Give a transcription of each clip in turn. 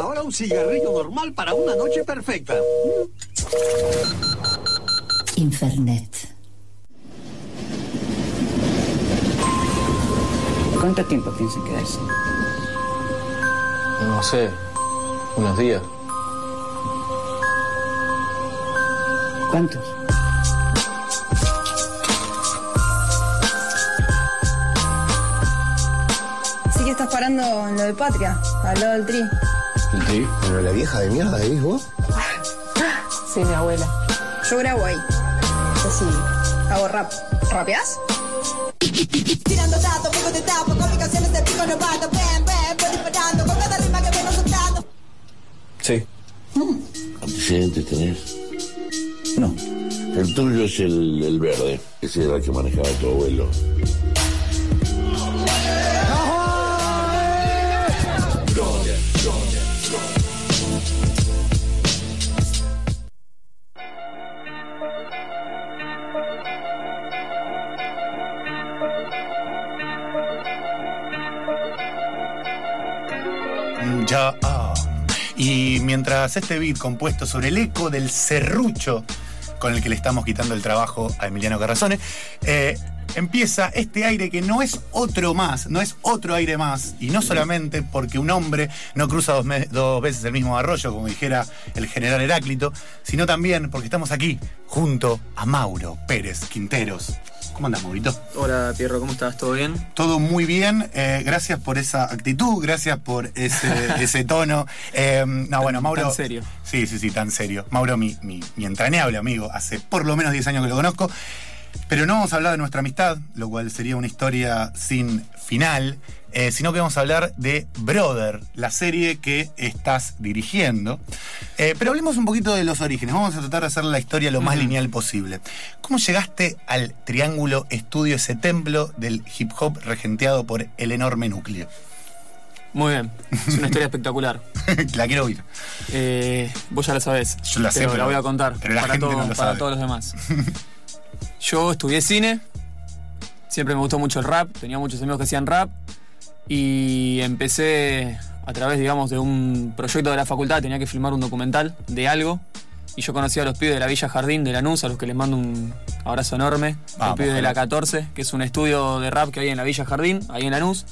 Ahora un cigarrillo normal para una noche perfecta. Infernet. ¿Cuánto tiempo piensan quedarse? No sé, unos días. ¿Cuántos? Sí que estás parando en lo de Patria, al lado del tri. Sí. Pero la vieja de mierda, ¿eh, vos? Sí, mi abuela. Yo grabo ahí. Así, hago rap. ¿Rapeás? Tirando datos, pico de tapo, complicaciones de pico novato, bam, bam, voy disparando con cada rima que vengo soltando. Sí. ¿Antecedentes tenés? No. El tuyo es el, el verde. Ese era el que manejaba tu abuelo. Este beat compuesto sobre el eco del serrucho con el que le estamos quitando el trabajo a Emiliano Carrazone, eh, empieza este aire que no es otro más, no es otro aire más, y no solamente porque un hombre no cruza dos, veces el mismo arroyo, como dijera el general Heráclito, sino también porque estamos aquí junto a Mauro Pérez Quinteros. ¿Cómo andas, Maurito? Hola, Pierro, ¿cómo estás? ¿Todo bien? Todo muy bien, eh, gracias por esa actitud, gracias por ese, ese tono. Eh, no, bueno, Mauro. tan serio. Sí, sí, sí, tan serio. Mauro, mi, mi, mi entrañable amigo, hace por lo menos 10 años que lo conozco. Pero no vamos a hablar de nuestra amistad, lo cual sería una historia sin final, eh, sino que vamos a hablar de Brother, la serie que estás dirigiendo. Eh, pero hablemos un poquito de los orígenes. Vamos a tratar de hacer la historia lo más lineal posible. ¿Cómo llegaste al Triángulo Estudio, ese templo del hip hop regenteado por el enorme núcleo? Muy bien. Es una historia espectacular. la quiero oír. Eh, vos ya la sabés. Yo la sé, pero pero- la voy a contar pero la para, gente todo- no lo para sabe. todos los demás. Yo estudié cine. Siempre me gustó mucho el rap. Tenía muchos amigos que hacían rap. Y empecé a través, digamos, de un proyecto de la facultad. Tenía que filmar un documental de algo. Y yo conocí a los pibes de la Villa Jardín de Lanús, a los que les mando un abrazo enorme. Vamos, los pibes de la ojalá. 14, que es un estudio de rap que hay en la Villa Jardín, ahí en Lanús.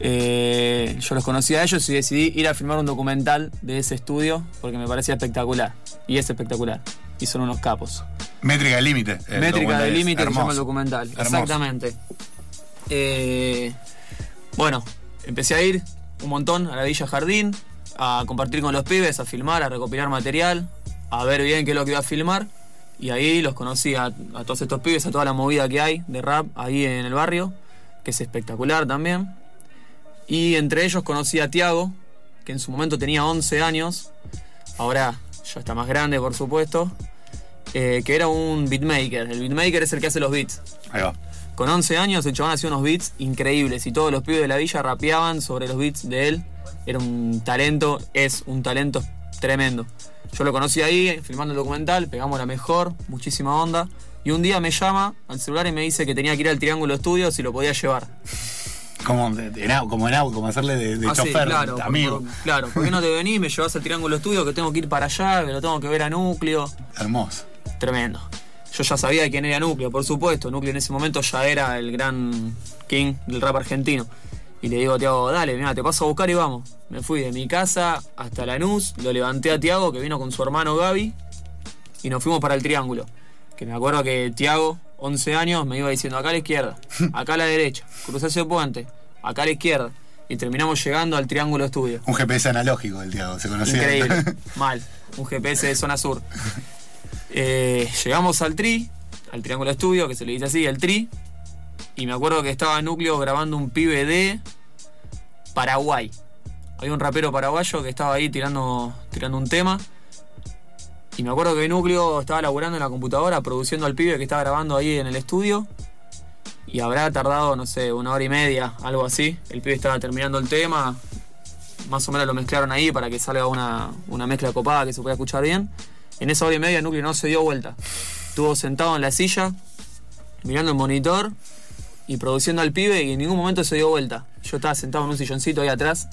Eh, yo los conocí a ellos y decidí ir a filmar un documental de ese estudio porque me parecía espectacular. Y es espectacular. Y son unos capos. Métrica de límite. Métrica de límite que se llama el documental. Hermoso. Exactamente. Eh, bueno, empecé a ir un montón a la Villa Jardín, a compartir con los pibes, a filmar, a recopilar material, a ver bien qué es lo que iba a filmar. Y ahí los conocí a, a todos estos pibes, a toda la movida que hay de rap ahí en el barrio, que es espectacular también. Y entre ellos conocí a Tiago, que en su momento tenía 11 años, ahora ya está más grande por supuesto, eh, que era un beatmaker. El beatmaker es el que hace los beats. Ahí va. Con 11 años el chabón hacía unos beats increíbles y todos los pibes de la villa rapeaban sobre los beats de él. Era un talento, es un talento tremendo. Yo lo conocí ahí, filmando el documental, pegamos la mejor, muchísima onda. Y un día me llama al celular y me dice que tenía que ir al Triángulo Estudios y lo podía llevar. Como, en como en au- como hacerle de, de Ah, sí, chofer, claro, de por- amigo. por- claro, ¿por qué no te venís? Me llevas al Triángulo Estudio que tengo que ir para allá, que lo tengo que ver a Núcleo. Hermoso. Tremendo. Yo ya sabía quién era Núcleo, por supuesto. Núcleo en ese momento ya era el gran king del rap argentino. Y le digo a Tiago, dale, mira, te paso a buscar y vamos. Me fui de mi casa hasta Lanús, lo levanté a Tiago, que vino con su hermano Gaby, y nos fuimos para el Triángulo. Que me acuerdo que Tiago, 11 años, me iba diciendo acá a la izquierda, acá a la derecha, cruzá ese puente, acá a la izquierda. Y terminamos llegando al Triángulo Estudio. Un GPS analógico del Tiago, se conocía. Increíble. Mal. Un GPS de zona sur. Eh, llegamos al Tri, al Triángulo Estudio, que se le dice así, el Tri. Y me acuerdo que estaba Núcleo grabando un pibe de Paraguay. Había un rapero paraguayo que estaba ahí tirando, tirando un tema. Y me acuerdo que Núcleo estaba laburando en la computadora, produciendo al pibe que estaba grabando ahí en el estudio. Y habrá tardado, no sé, una hora y media, algo así. El pibe estaba terminando el tema, más o menos lo mezclaron ahí para que salga una, una mezcla copada que se pueda escuchar bien. En esa hora y media Núcleo no se dio vuelta. Estuvo sentado en la silla, mirando el monitor y produciendo al pibe y en ningún momento se dio vuelta. Yo estaba sentado en un silloncito ahí atrás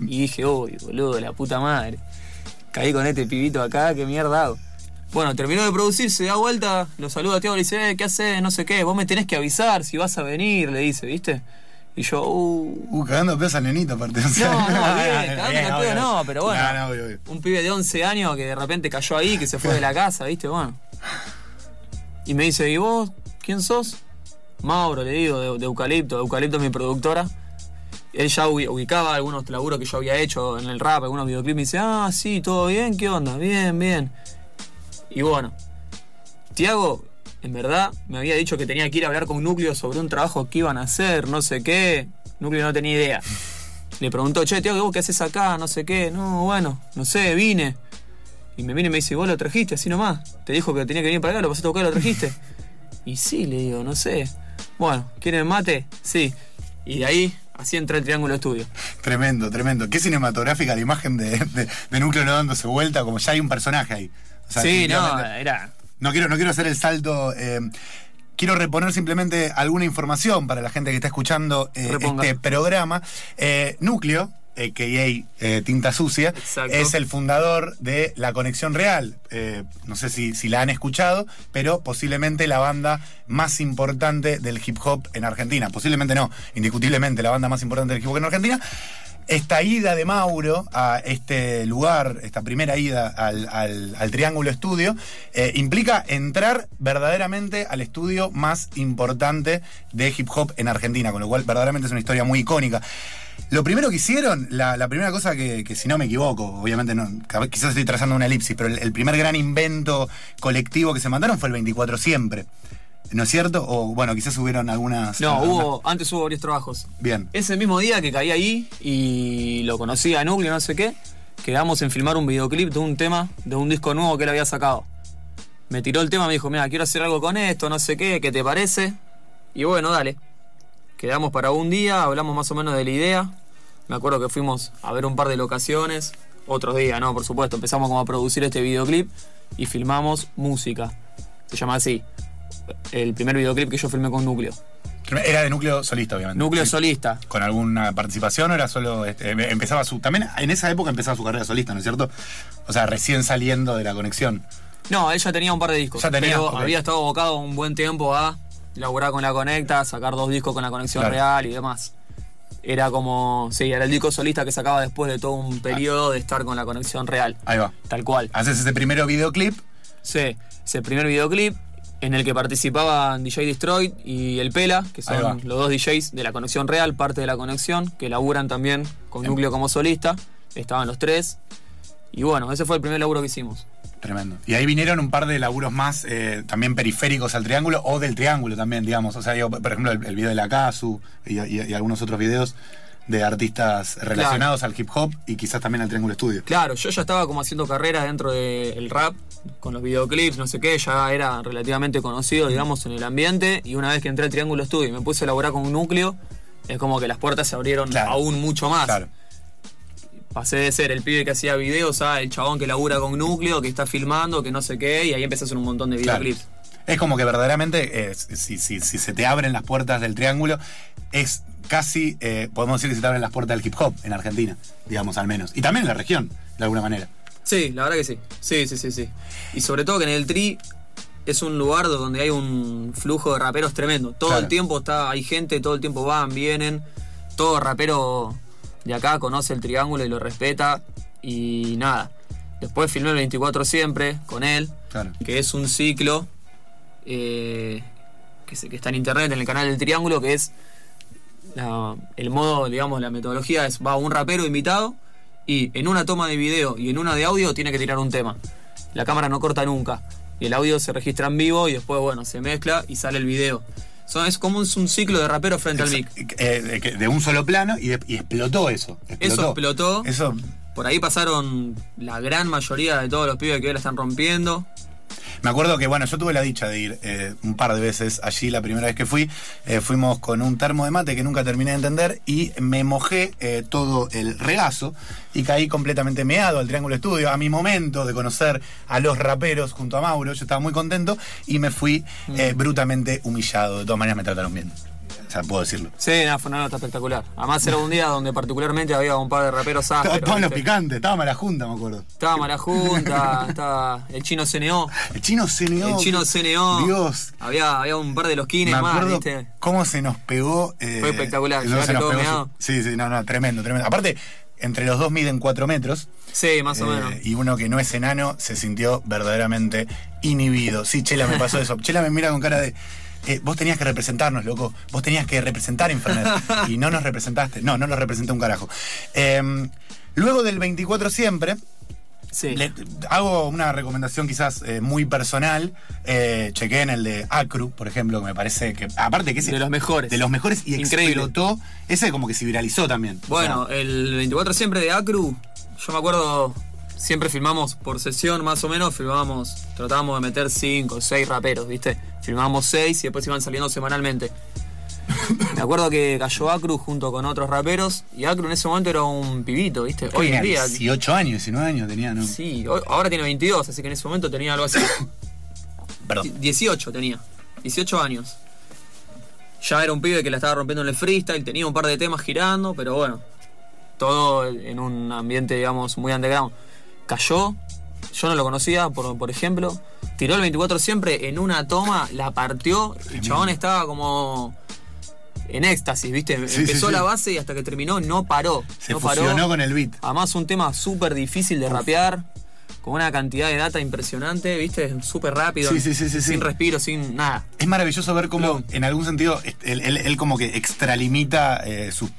Y dije, uy, boludo, la puta madre. Caí con este pibito acá, qué mierda hago. Bueno, terminó de producir, se da vuelta, lo saluda a Tiago, le dice, eh, ¿qué haces? No sé qué, vos me tenés que avisar si vas a venir, le dice, ¿viste? Y yo, uh. Uh, cagando pedos al nenito, aparte. o sea, No, no, bien, cagando el obvio, pedo no, pero bueno. No, no, obvio, obvio. Un pibe de 11 años que de repente cayó ahí, que se fue de la casa, ¿viste? Bueno. Y me dice, ¿y vos? ¿Quién sos? Mauro, le digo, de, de Eucalipto. Eucalipto es mi productora. Él ya ubi- ubicaba algunos laburos que yo había hecho en el rap, algunos videoclips. Me dice, ah, sí, todo bien, ¿qué onda? Bien, bien. Y bueno, Tiago, en verdad, me había dicho que tenía que ir a hablar con Núcleo sobre un trabajo que iban a hacer, no sé qué. Núcleo no tenía idea. Le preguntó, che, Tiago, ¿vos qué haces acá? No sé qué. No, bueno, no sé, vine. Y me viene y me dice, vos lo trajiste así nomás. Te dijo que tenía que venir para acá, lo pasaste a buscar, lo trajiste. y sí, le digo, no sé. Bueno, ¿quieren mate? Sí. Y de ahí, así entra el Triángulo Estudio. Tremendo, tremendo. Qué cinematográfica la imagen de, de, de Núcleo no dándose vuelta, como ya hay un personaje ahí. O sea, sí, no, era... No quiero, no quiero hacer el salto. eh, quiero reponer simplemente alguna información para la gente que está escuchando eh, este programa. Eh, Núcleo, a.k.a. eh, Tinta Sucia, Exacto. es el fundador de La Conexión Real. Eh, no sé si, si la han escuchado, pero posiblemente la banda más importante del hip hop en Argentina. Posiblemente no, indiscutiblemente la banda más importante del hip hop en Argentina. Esta ida de Mauro a este lugar, esta primera ida al, al- Triángulo Estudio, eh, implica entrar verdaderamente al estudio más importante de hip hop en Argentina, con lo cual verdaderamente es una historia muy icónica. Lo primero que hicieron, la, la primera cosa que, si no me equivoco, obviamente no, quizás estoy trazando una elipsis, pero el, el primer gran invento colectivo que se mandaron fue el 24 siempre. ¿No es cierto? O bueno, quizás hubieron algunas... No, algunas- hubo, antes hubo varios trabajos. Bien. Ese mismo día que caí ahí y lo conocí a Núcleo, no sé qué, quedamos en filmar un videoclip de un tema, de un disco nuevo que él había sacado. Me tiró el tema, me dijo, mira, quiero hacer algo con esto, no sé qué, ¿qué te parece? Y bueno, dale. Quedamos para un día, hablamos más o menos de la idea. Me acuerdo que fuimos a ver un par de locaciones. Otros días, no, por supuesto. Empezamos como a producir este videoclip y filmamos música. Se llama así. El primer videoclip que yo filmé con Núcleo. Era de núcleo solista, obviamente. Núcleo Sí. solista. ¿Con alguna participación o era solo. este, em- empezaba su. También en esa época empezaba su carrera solista, ¿no es cierto? O sea, recién saliendo de la conexión. No, él ya tenía un par de discos. Ya tenía, pero había estado abocado un buen tiempo a laburar con la Conecta, sacar dos discos con la conexión Claro. real y demás. Era como. Sí, era el disco solista que sacaba después de todo un periodo de estar con la conexión real. Ahí va. Tal cual. Haces ese primero videoclip. Sí, ese primer videoclip en el que participaban DJ Destroy y El Pela, que son los dos DJs de la conexión real, parte de la conexión, que laburan también con Núcleo como solista. Estaban los tres. Y bueno, ese fue el primer laburo que hicimos. Tremendo. Y ahí vinieron un par de laburos más, eh, también periféricos al triángulo, o del triángulo también, digamos. O sea, digo, por ejemplo, el, el video de la Casu y, y- y algunos otros videos de artistas relacionados al hip hop y quizás también al Triángulo Estudio. Claro, yo ya estaba como haciendo carrera dentro del rap, con los videoclips, no sé qué, ya era relativamente conocido, digamos, en el ambiente. Y una vez que entré al Triángulo Estudio y me puse a elaborar con un núcleo, es como que las puertas se abrieron Claro. aún mucho más. Claro. Pasé de ser el pibe que hacía videos a el chabón que labura con núcleo, que está filmando, que no sé qué, y ahí empecé a hacer un montón de videoclips. Es como que verdaderamente, eh, si, si- si se te abren las puertas del triángulo, es casi, eh, podemos decir que se te abren las puertas del hip hop en Argentina, digamos al menos. Y también en la región, de alguna manera. Sí, la verdad que sí. Sí, sí, sí, sí. Y sobre todo que en el Tri es un lugar donde hay un flujo de raperos tremendo. Todo Claro. el tiempo está, hay gente, todo el tiempo van, vienen. Todo rapero de acá conoce el triángulo y lo respeta. Y nada. Después filmé el 24 siempre con él, Claro. que es un ciclo eh, que, se- que está en internet, en el canal del triángulo, que es la- el modo, digamos, la metodología es va un rapero invitado y en una toma de video y en una de audio tiene que tirar un tema. La cámara no corta nunca. Y el audio se registra en vivo y después, bueno, se mezcla y sale el video. Son- es como un, un ciclo de rapero frente al mic. Eh, de, un solo plano y, de- y explotó eso. Eso explotó. Eso Por ahí pasaron la gran mayoría de todos los pibes que hoy la están rompiendo. Me acuerdo que, bueno, yo tuve la dicha de ir eh, un par de veces allí la primera vez que fui. Eh, fuimos con un termo de mate que nunca terminé de entender y me mojé eh, todo el regazo y caí completamente meado al Triángulo Estudio. A mi momento de conocer a los raperos junto a Mauro, yo estaba muy contento y me fui Mm. brutalmente humillado. De todas maneras me trataron bien. Sea, puedo decirlo. Sí, no, fue una nota espectacular. Además era un día donde particularmente había un par de raperos ásperos. Estaban los picantes, estaba mala junta, me acuerdo. Estaba Malajunta, estaba el chino CNO. El chino CNO. El chino CNO. Dios. Había, había un par de los Me kines más, acuerdo ¿viste? cómo se nos pegó. eh, Fue espectacular, se nos todo pegó su- Sí, sí, no, no, tremendo, tremendo. Aparte, entre los dos miden cuatro metros. Sí, más o eh, menos. Y uno que no es enano se sintió verdaderamente inhibido. Sí, Chela me pasó eso. Chela me mira con cara de. Eh, vos tenías que representarnos, loco. Vos tenías que representar Infernet. y no nos representaste. No, no nos representé un carajo. Eh, luego del 24 siempre, Sí. le- hago una recomendación quizás eh, muy personal. Eh, chequé en el de Acru, por ejemplo, que me parece que. Aparte que ese. De los mejores. De los mejores y Increíble. explotó. Ese como que se viralizó también. O Bueno, sea, el 24 siempre de Acru, yo me acuerdo, siempre filmamos por sesión más o menos, filmábamos, tratábamos de meter 5 o 6 raperos, ¿viste? Filmábamos 6 y después iban saliendo semanalmente. Me acuerdo que cayó Acru junto con otros raperos y Acru en ese momento era un pibito, ¿viste? Hoy en día. 18 años, 19 años tenía, ¿no? Sí, hoy- ahora tiene 22, así que en ese momento tenía algo así. Perdón. 18 tenía. 18 años. Ya era un pibe que la estaba rompiendo en el freestyle, tenía un par de temas girando, pero bueno. Todo en un ambiente, digamos, muy underground. Cayó, yo no lo conocía, por, por ejemplo. Tiró el 24 siempre en una toma, la partió. El chabón estaba como en éxtasis, ¿viste? Sí, Empezó sí, la base y hasta que terminó no paró. Se no paró. fusionó con el beat. Además, un tema súper difícil de rapear, con una cantidad de data impresionante, ¿viste? Súper rápido, Sí, sí, sí, sí, sin respiro, sin nada. Es maravilloso ver cómo, en algún sentido, est- él, él- él como que extralimita eh, sus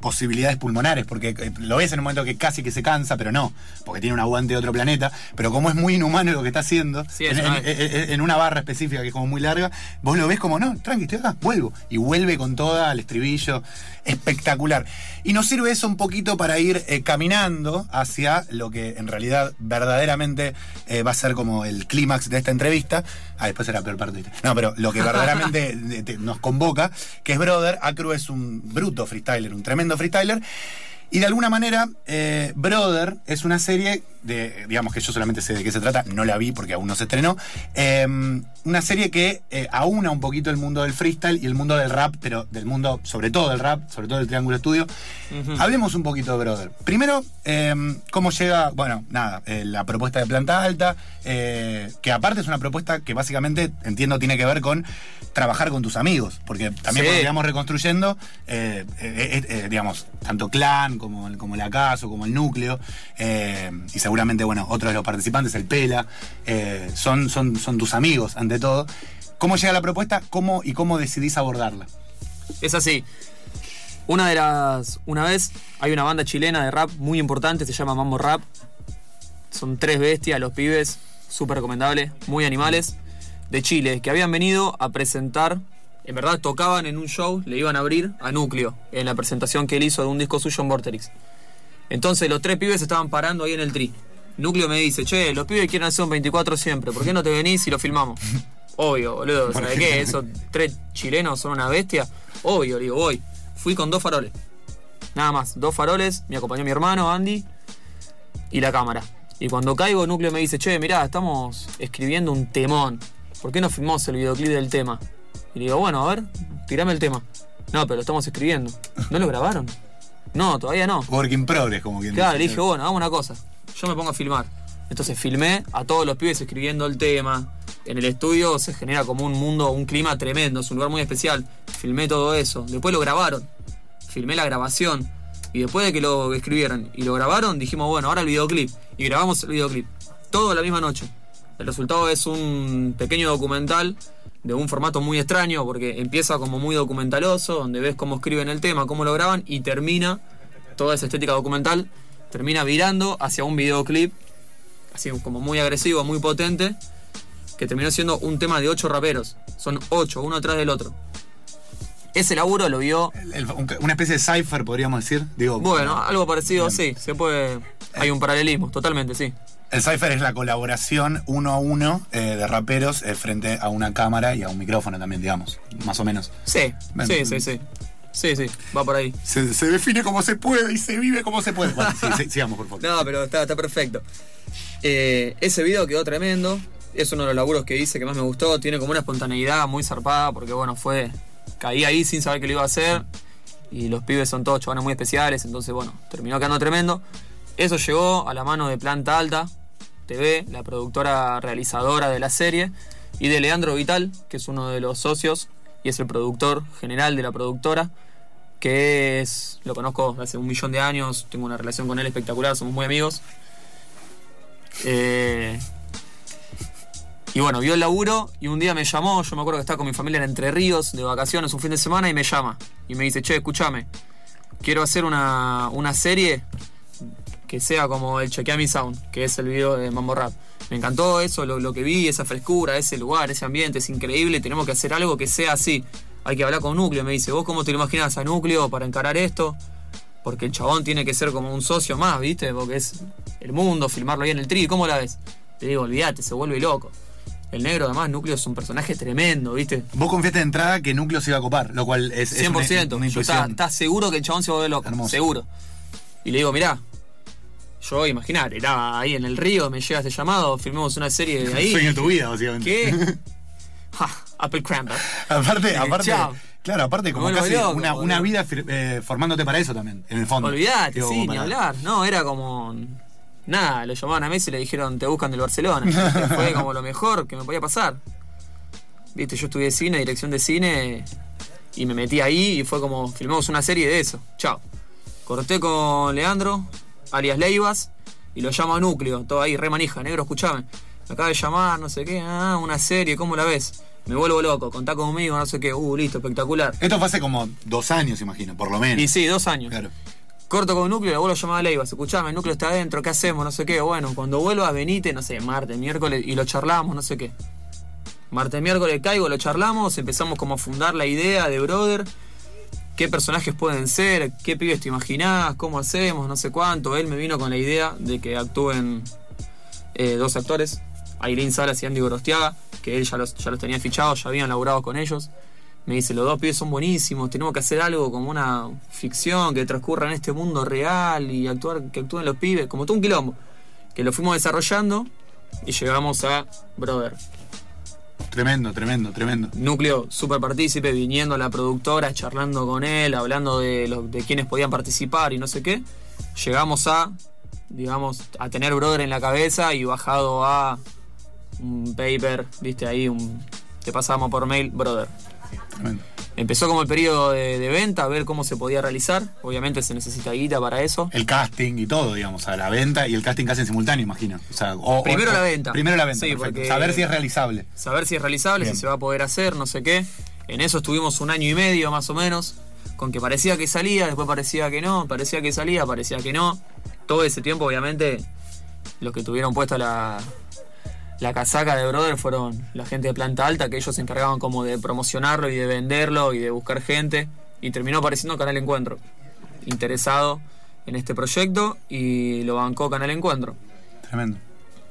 posibilidades pulmonares, porque eh, lo ves en un momento que casi que se cansa, pero no, porque tiene un aguante de otro planeta, pero como es muy inhumano lo que está haciendo, Sí, en, eso en- es. en- en una barra específica que es como muy larga, vos lo ves como, no, tranqui, estoy acá, vuelvo, y vuelve con toda al estribillo, espectacular. Y nos sirve eso un poquito para ir eh, caminando hacia lo que en realidad verdaderamente eh, va a ser como el clímax de esta entrevista. Ah, después era peor parte. No, pero lo que verdaderamente de- de- nos convoca, que es Brother, Acru es un bruto freestyler, un tremendo freestyler. Y de alguna manera, eh, Brother es una serie de, digamos que yo solamente sé de qué se trata, no la vi porque aún no se estrenó. eh, una serie que eh, aúna un poquito el mundo del freestyle y el mundo del rap, pero del mundo, sobre todo del rap, sobre todo del Triángulo Estudio. Hablemos un poquito de Brother. Primero, eh, cómo llega, bueno, nada, eh, la propuesta de planta alta, eh, que aparte es una propuesta que básicamente, entiendo, tiene que ver con trabajar con tus amigos, porque también Sí. cuando reconstruyendo, eh, digamos, tanto Clan como, como la Caso, como el Núcleo, y seguramente, bueno, otros de los participantes, el Pela, eh, son, son, son tus amigos, ante todo. ¿Cómo llega la propuesta? ¿Cómo y cómo decidís abordarla? Es así. Una de las. Una vez hay una banda chilena de rap muy importante, se llama Mambo Rap. Son tres bestias, los pibes, súper recomendable, muy animales, de Chile, que habían venido a presentar. En verdad tocaban en un show, le iban a abrir a Núcleo, en la presentación que él hizo de un disco suyo en Vorterix. Entonces los tres pibes estaban parando ahí en el tri. Núcleo me dice, che, los pibes quieren hacer un 24 siempre, ¿por qué no te venís y lo filmamos? Obvio, boludo, ¿sabes qué? Esos tres chilenos son una bestia. Obvio, le digo, voy. Fui con dos faroles. Nada más, dos faroles, me acompañó mi hermano, Andy, y la cámara. Y cuando caigo, Núcleo me dice, che, mirá, estamos escribiendo un temón. ¿Por qué no filmamos el videoclip del tema? Y le digo, bueno, a ver, tirame el tema. No, pero lo estamos escribiendo. ¿No lo grabaron? No, todavía no. Work in progress, como quien Claro, dice. le dije, bueno, hagamos una cosa. Yo me pongo a filmar. Entonces filmé a todos los pibes escribiendo el tema. En el estudio se genera como un mundo, un clima tremendo, es un lugar muy especial. Filmé todo eso. Después lo grabaron. Filmé la grabación. Y después de que lo escribieron y lo grabaron, dijimos, bueno, ahora el videoclip. Y grabamos el videoclip. Todo la misma noche. El resultado es un pequeño documental de un formato muy extraño porque empieza como muy documentaloso, donde ves cómo escriben el tema, cómo lo graban y termina toda esa estética documental, termina virando hacia un videoclip, así como muy agresivo, muy potente, que terminó siendo un tema de ocho raperos. Son ocho, uno atrás del otro. Ese laburo lo vio. El- una especie de cipher, podríamos decir. Digo, Bueno, algo parecido, sí, se puede. Hay un paralelismo, totalmente, sí. El cipher es la colaboración uno a uno eh, de raperos eh, frente a una cámara y a un micrófono también, digamos, más o menos. Sí, Ven. sí, sí, sí. Sí, sí, va por ahí. Se, se define como se puede y se vive como se puede. Bueno, sí, sí, sigamos, por favor. No, pero está, está perfecto. Eh, ese video quedó tremendo. Es uno de los laburos que hice que más me gustó. Tiene como una espontaneidad muy zarpada porque, bueno, fue caí ahí sin saber que lo iba a hacer. Y los pibes son todos chavales muy especiales, entonces bueno, terminó quedando tremendo. Eso llegó a la mano de Planta Alta TV, la productora realizadora de la serie, y de Leandro Vital, que es uno de los socios y es el productor general de la productora, que es, lo conozco hace un millón de años, tengo una relación con él espectacular, somos muy amigos. Eh, y bueno, vio el laburo y un día me llamó, yo me acuerdo que estaba con mi familia en Entre Ríos de vacaciones un fin de semana y me llama y me dice, che, escúchame, quiero hacer una, una serie que sea como el Chequea Mi Sound, que es el video de Mambo Rap. Me encantó eso, lo, lo que vi, esa frescura, ese lugar, ese ambiente, es increíble, tenemos que hacer algo que sea así. Hay que hablar con Núcleo, me dice, ¿vos cómo te lo imaginas a Núcleo para encarar esto? Porque el chabón tiene que ser como un socio más, ¿viste? Porque es el mundo, filmarlo ahí en el tri, ¿cómo la ves? Te digo, olvídate, se vuelve loco. El negro, además, Núcleo es un personaje tremendo, ¿viste? Vos confiaste de entrada que Núcleo se iba a copar, lo cual es, es 100%. una, una Yo estaba, intuición. estaba seguro que el chabón se va a volver loco. Hermoso. Seguro. Y le digo, mirá, yo imaginar, era ahí en el río, me llega este llamado, filmemos una serie de ahí. Sueño de tu vida, básicamente. ¿Qué? Ja, Apple Cramper. aparte, aparte, Chao. claro, aparte como casi loco, una, vida eh, formándote para eso también, en el fondo. Olvídate, Digo, sí, ni hablar. No, era como. Nada, lo llamaban a Messi y le dijeron, te buscan del Barcelona. Fue como lo mejor que me podía pasar. Viste, yo estudié cine, dirección de cine, y me metí ahí y fue como, filmamos una serie de eso. Chao. Corté con Leandro, alias Leivas, y lo llamo a Núcleo, todo ahí, re manija, negro, escuchame. Me acaba de llamar, no sé qué, ah, una serie, ¿cómo la ves? Me vuelvo loco, contá conmigo, no sé qué, uh, listo, espectacular. Esto fue hace como dos años, imagino, por lo menos. Y sí, dos años. Claro. Corto con núcleo, le vuelvo a llamar a Leivas. Escuchame, el núcleo está adentro, ¿qué hacemos? No sé qué. Bueno, cuando vuelvas, venite, no sé, martes, miércoles, y lo charlamos, no sé qué. Martes, miércoles caigo, lo charlamos, empezamos como a fundar la idea de Brother. ¿Qué personajes pueden ser? ¿Qué pibes te imaginás? ¿Cómo hacemos? No sé cuánto. Él me vino con la idea de que actúen eh, dos actores, Aileen Salas y Andy Gorostiaga, que él ya los, ya los tenía fichados, ya habían laburado con ellos. Me dice, los dos pibes son buenísimos, tenemos que hacer algo como una ficción que transcurra en este mundo real y actuar, que actúen los pibes, como todo un quilombo. Que lo fuimos desarrollando y llegamos a Brother. Tremendo, tremendo, tremendo. Núcleo súper partícipe, viniendo a la productora, charlando con él, hablando de, lo- de quienes podían participar y no sé qué. Llegamos a, digamos, a tener Brother en la cabeza y bajado a un paper, viste ahí, un, te pasamos por mail, Brother. Tremendo. Empezó como el periodo de, de venta, a ver cómo se podía realizar. Obviamente se necesita guita para eso. El casting y todo, digamos, a la venta y el casting casi en simultáneo, imagino. O sea, o- Primero o- la venta. Primero la venta, Sí, perfecto. porque- Saber si es realizable. Saber si es realizable, Bien. si se va a poder hacer, no sé qué. En eso estuvimos un año y medio más o menos, con que parecía que salía, después parecía que no, parecía que salía, parecía que no. Todo ese tiempo, obviamente, los que tuvieron puesta la, la casaca de Brother fueron la gente de planta alta, que ellos se encargaban como de promocionarlo y de venderlo y de buscar gente. Y terminó apareciendo Canal Encuentro, interesado en este proyecto y lo bancó Canal Encuentro. Tremendo.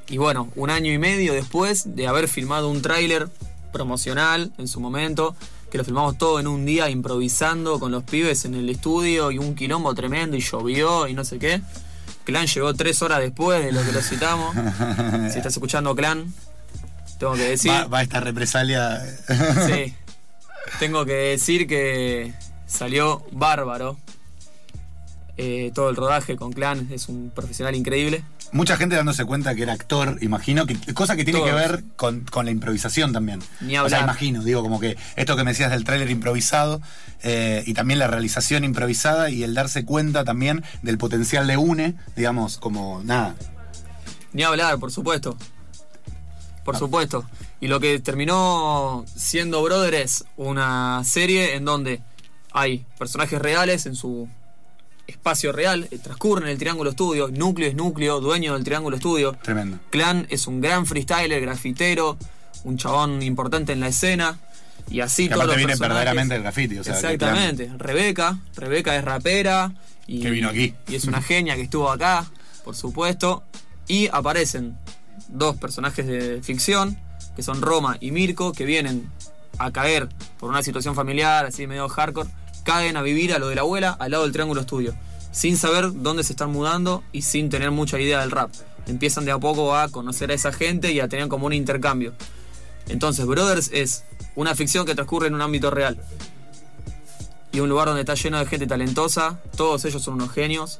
Y bueno, un año y medio después de haber filmado un tráiler promocional en su momento, que lo filmamos todo en un día improvisando con los pibes en el estudio y un quilombo tremendo y llovió y no sé qué. Clan llegó tres horas después de lo que lo citamos. si estás escuchando Clan, tengo que decir... Va, va esta represalia. Sí. Tengo que decir que salió bárbaro. Eh, todo el rodaje con Clan es un profesional increíble. Mucha gente dándose cuenta que era actor, imagino, que cosa que tiene Todos. que ver con, con la improvisación también. Ni O sea, hablar. imagino, digo, como que esto que me decías del tráiler improvisado eh, y también la realización improvisada y el darse cuenta también del potencial de UNE, digamos, como nada. Ni hablar, por supuesto. Por supuesto. Y lo que terminó siendo Brother es una serie en donde hay personajes reales en su espacio real, eh, transcurren en el Triángulo Estudio, Núcleo es Núcleo, dueño del Triángulo Estudio. Tremendo. Clan es un gran freestyler, grafitero, un chabón importante en la escena. Y así Que todos los viene verdaderamente del graffiti. O sea, Exactamente. Rebeca. Rebeca es rapera. Y, Que vino aquí. Y es una genia que estuvo acá, por supuesto. Y aparecen dos personajes de ficción, que son Roma y Mirko, que vienen a caer por una situación familiar, así medio hardcore, caen a vivir a lo de la abuela al lado del Triángulo Estudio, sin saber dónde se están mudando y sin tener mucha idea del rap. Empiezan de a poco a conocer a esa gente y a tener como un intercambio. Entonces, Brothers es una ficción que transcurre en un ámbito real. y un lugar donde está lleno de gente talentosa. Todos ellos son unos genios.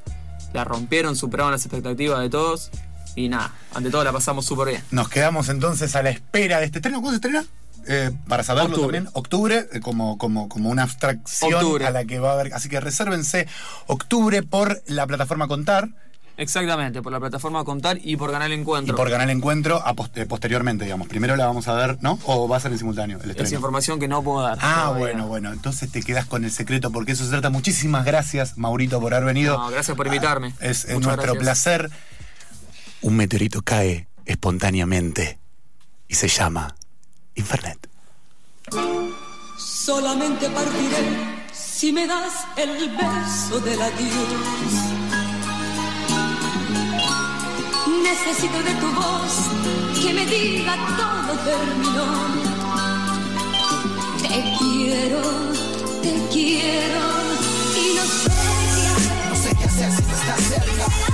La rompieron, superaron las expectativas de todos. Y nada, ante todo la pasamos súper bien. Nos quedamos entonces a la espera de este estreno. ¿Cuándo se estrena? Eh, para saberlo Octubre. también, octubre, eh, como, como, como una abstracción Octubre. a la que va a haber. Así que resérvense octubre por la plataforma Contar Exactamente, por la plataforma Contar y por Canal y Encuentro. por Canal Encuentro a post- eh, posteriormente, digamos. Primero la vamos a ver, ¿no? ¿O va a ser en simultáneo el Es información que no puedo dar. Ah, todavía. bueno, bueno. Entonces te quedas con el secreto porque eso se trata. Muchísimas gracias, Maurito, por haber venido. No, gracias por invitarme. Ah, Es, es Muchas nuestro gracias. placer. Un meteorito cae espontáneamente y se llama Infernet. Solamente partiré si me das el beso del adiós. Necesito de tu voz que me diga todo terminó. Te quiero, te quiero y no sé qué hacer. No sé qué hacer si no estás cerca.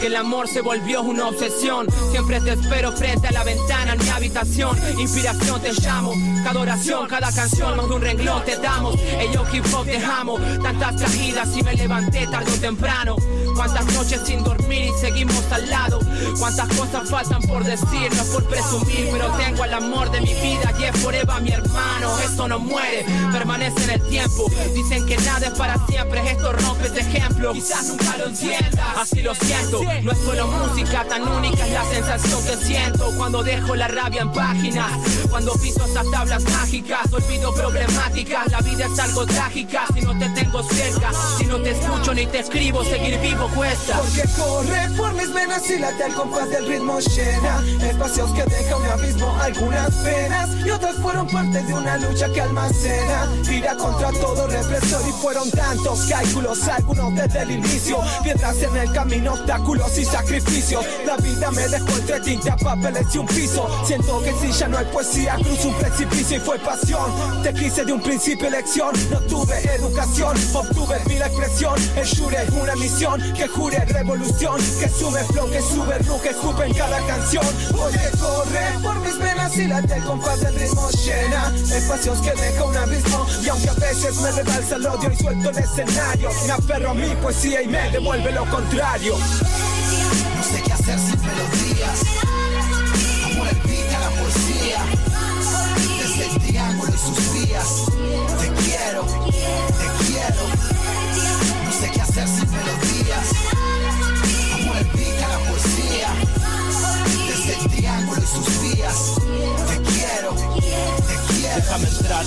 Que el amor se volvió una obsesión. Siempre te espero frente a la ventana en mi habitación. Inspiración te llamo, cada oración, cada canción, más de un renglón te damos. Ello hip hop te amo, tantas caídas y me levanté tarde o temprano. Cuántas noches sin dormir y seguimos al lado. Cuántas cosas faltan por decir, no por presumir, pero tengo al amor de mi vida y es forever mi hermano. Esto no muere, permanece en el tiempo. Dicen que nada es para siempre, esto rompe este ejemplo. Quizás nunca lo entiendas, así lo siento. No es solo música, tan única es la sensación que siento cuando dejo la rabia en páginas. Cuando piso estas tablas mágicas, olvido problemáticas. La vida es algo trágica si no te tengo cerca. Si no te escucho ni te escribo, seguir vivo Porque corre por mis venas y late al compás del ritmo llena. Espacios que deja un abismo, algunas penas. Y otras fueron parte de una lucha que almacena. Ira contra todo represor y fueron tantos cálculos. Algunos desde el inicio Piedras en el camino, obstáculos y sacrificios. La vida me dejó entre tinta, papeles y un piso. Siento que si ya no hay poesía, cruzo un precipicio y fue pasión. Te quise de un principio elección, no tuve educación Obtuve mi expresión, el shure una misión Que jure revolución, que sube flow, que sube ru, que escupe en cada canción. Porque corre por mis venas y late el compás del ritmo llena Espacios que deja un abismo. Y aunque a veces me rebalsa el odio y suelto el escenario Me aferro a mi poesía y me devuelve lo contrario. No sé qué hacer sin melodías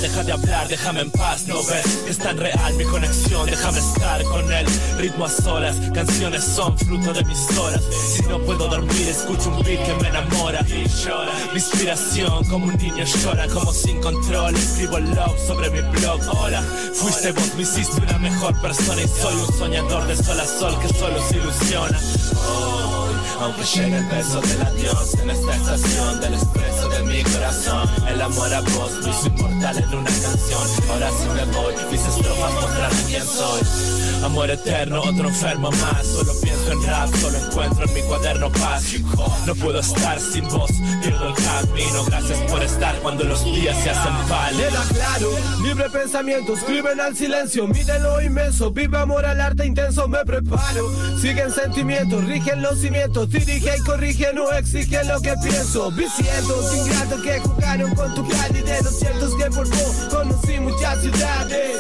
Deja de hablar, déjame en paz, no ves que es tan real mi conexión, déjame estar con él, ritmo a solas, canciones son fruto de mis horas, si no puedo dormir escucho un beat que me enamora y llora, mi inspiración como un niño llora, como sin control, escribo love sobre mi blog, hola, fuiste vos, me hiciste una mejor persona y soy un soñador de sol a sol que solo se ilusiona. Hoy, aunque llegue el beso del adiós en esta estación del expreso de mi corazón, el amor a vos lo hizo inmortal en una canción. Ahora sí me voy, mis estrofas mostrarán quién soy. Amor eterno, otro enfermo más. Solo pienso en rap, solo encuentro en mi cuaderno paz. No puedo estar sin vos, pierdo el camino. Gracias por estar cuando los días se hacen falta. Queda claro, libre pensamiento, escriben al silencio, mide lo inmenso, vive amor al arte intenso, me preparo. Siguen sentimientos, rigen los cimientos, dirige y corrige, no exige lo que pienso. Vicientos ingratos que jugaron con tu calidez, los ciertos que vos conocí muchas ciudades.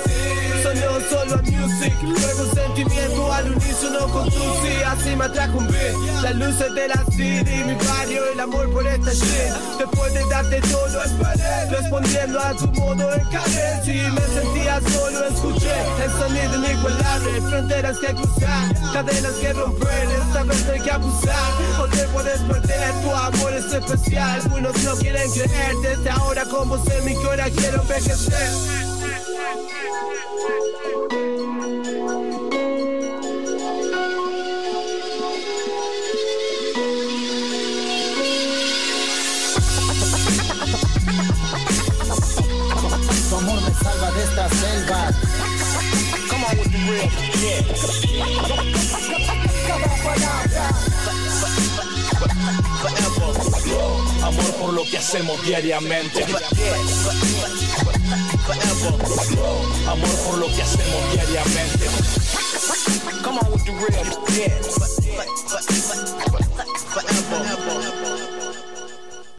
Solo a music, luego sentimiento al unísono con tu sí, así me atrajo un beat. Las luces de la city, mi barrio, el amor por esta shit. Después de darte todo, esperé, respondiendo a tu modo en cadencia. Y me sentía solo, escuché el sonido inigualable, fronteras que cruzar, cadenas que romper. Esta vez hay que abusar, o te puedes perder, tu amor es especial. Algunos no quieren creer, desde ahora como vos en mi cora quiero envejecer. Tu amor me salva de esta selva. Come on with the real, yeah. Amor por lo que hacemos diariamente. Amor por lo que hacemos diariamente. Come on with the real.